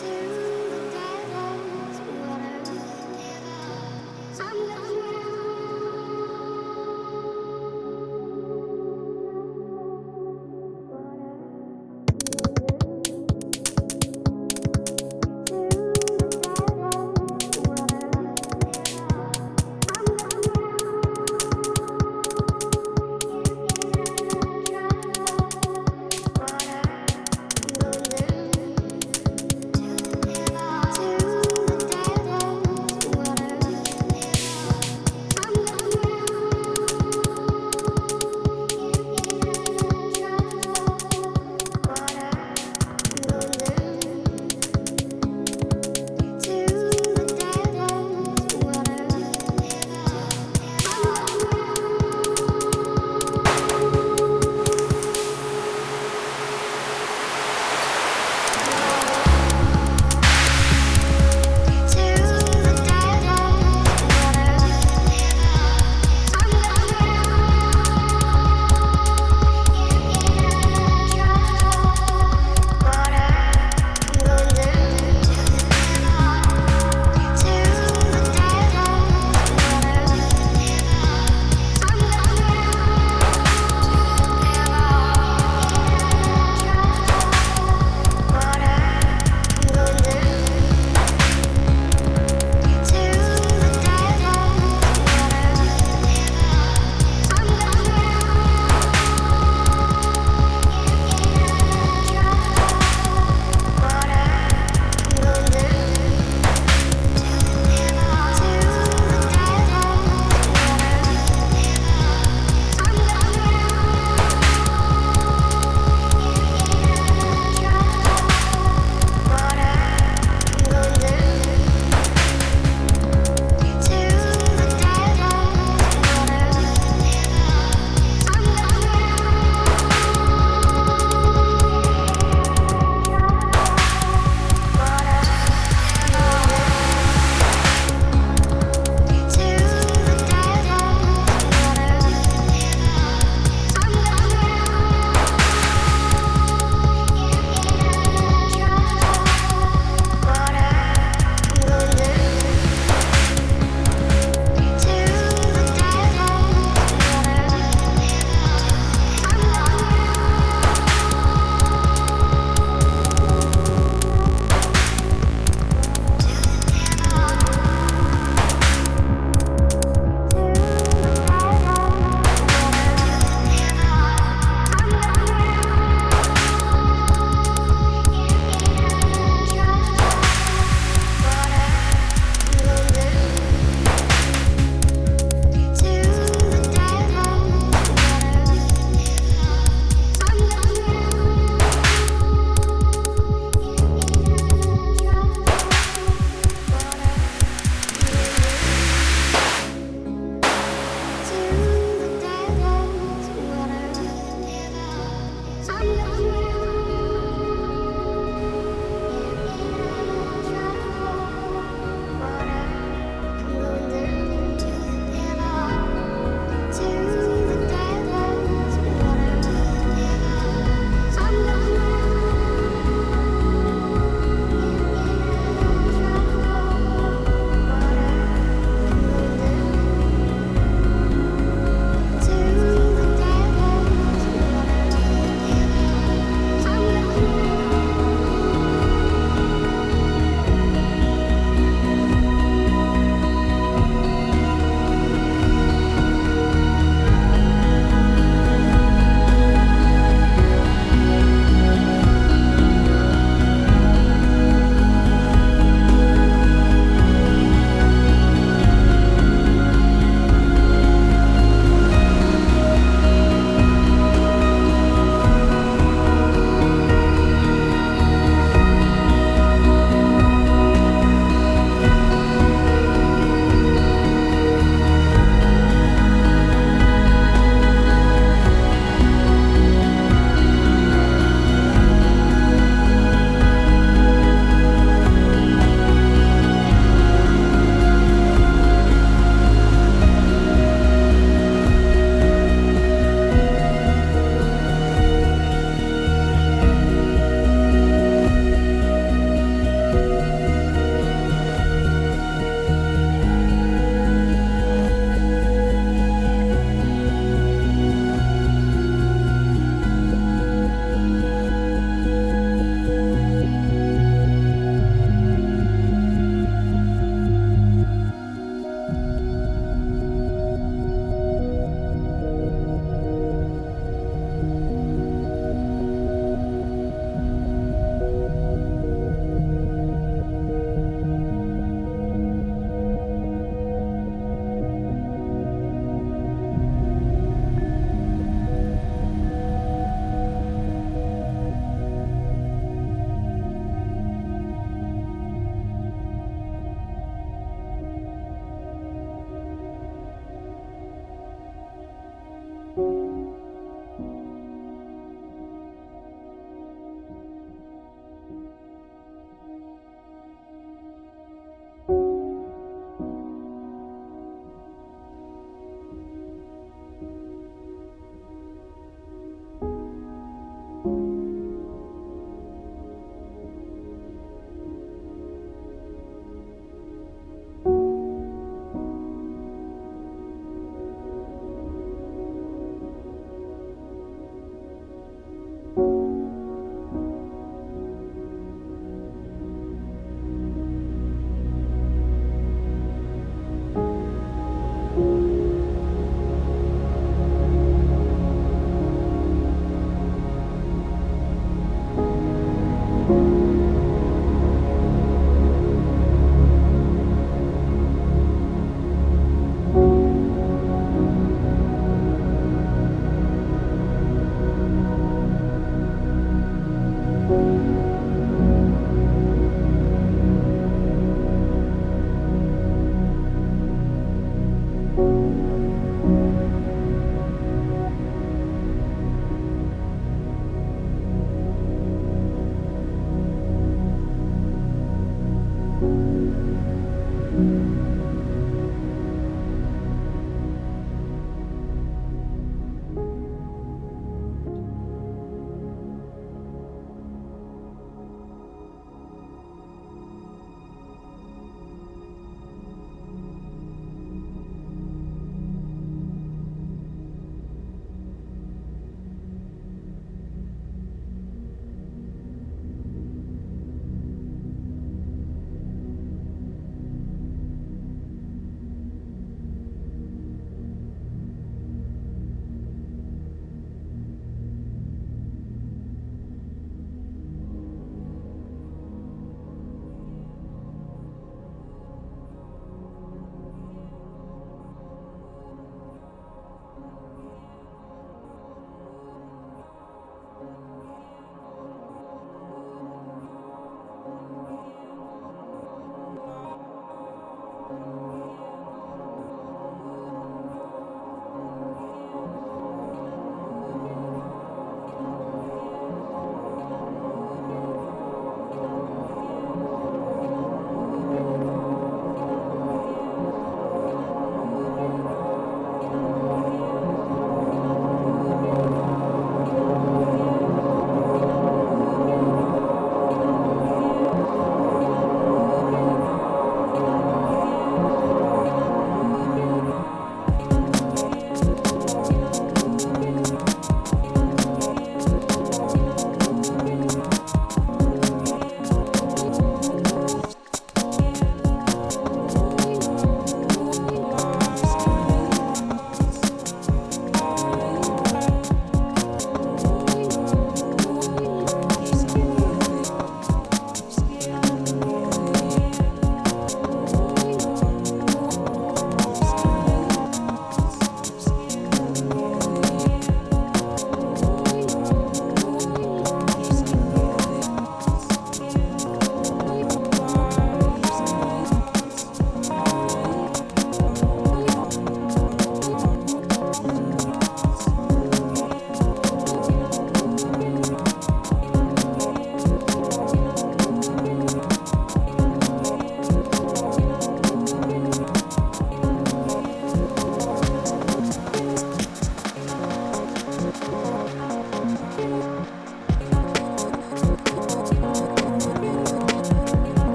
to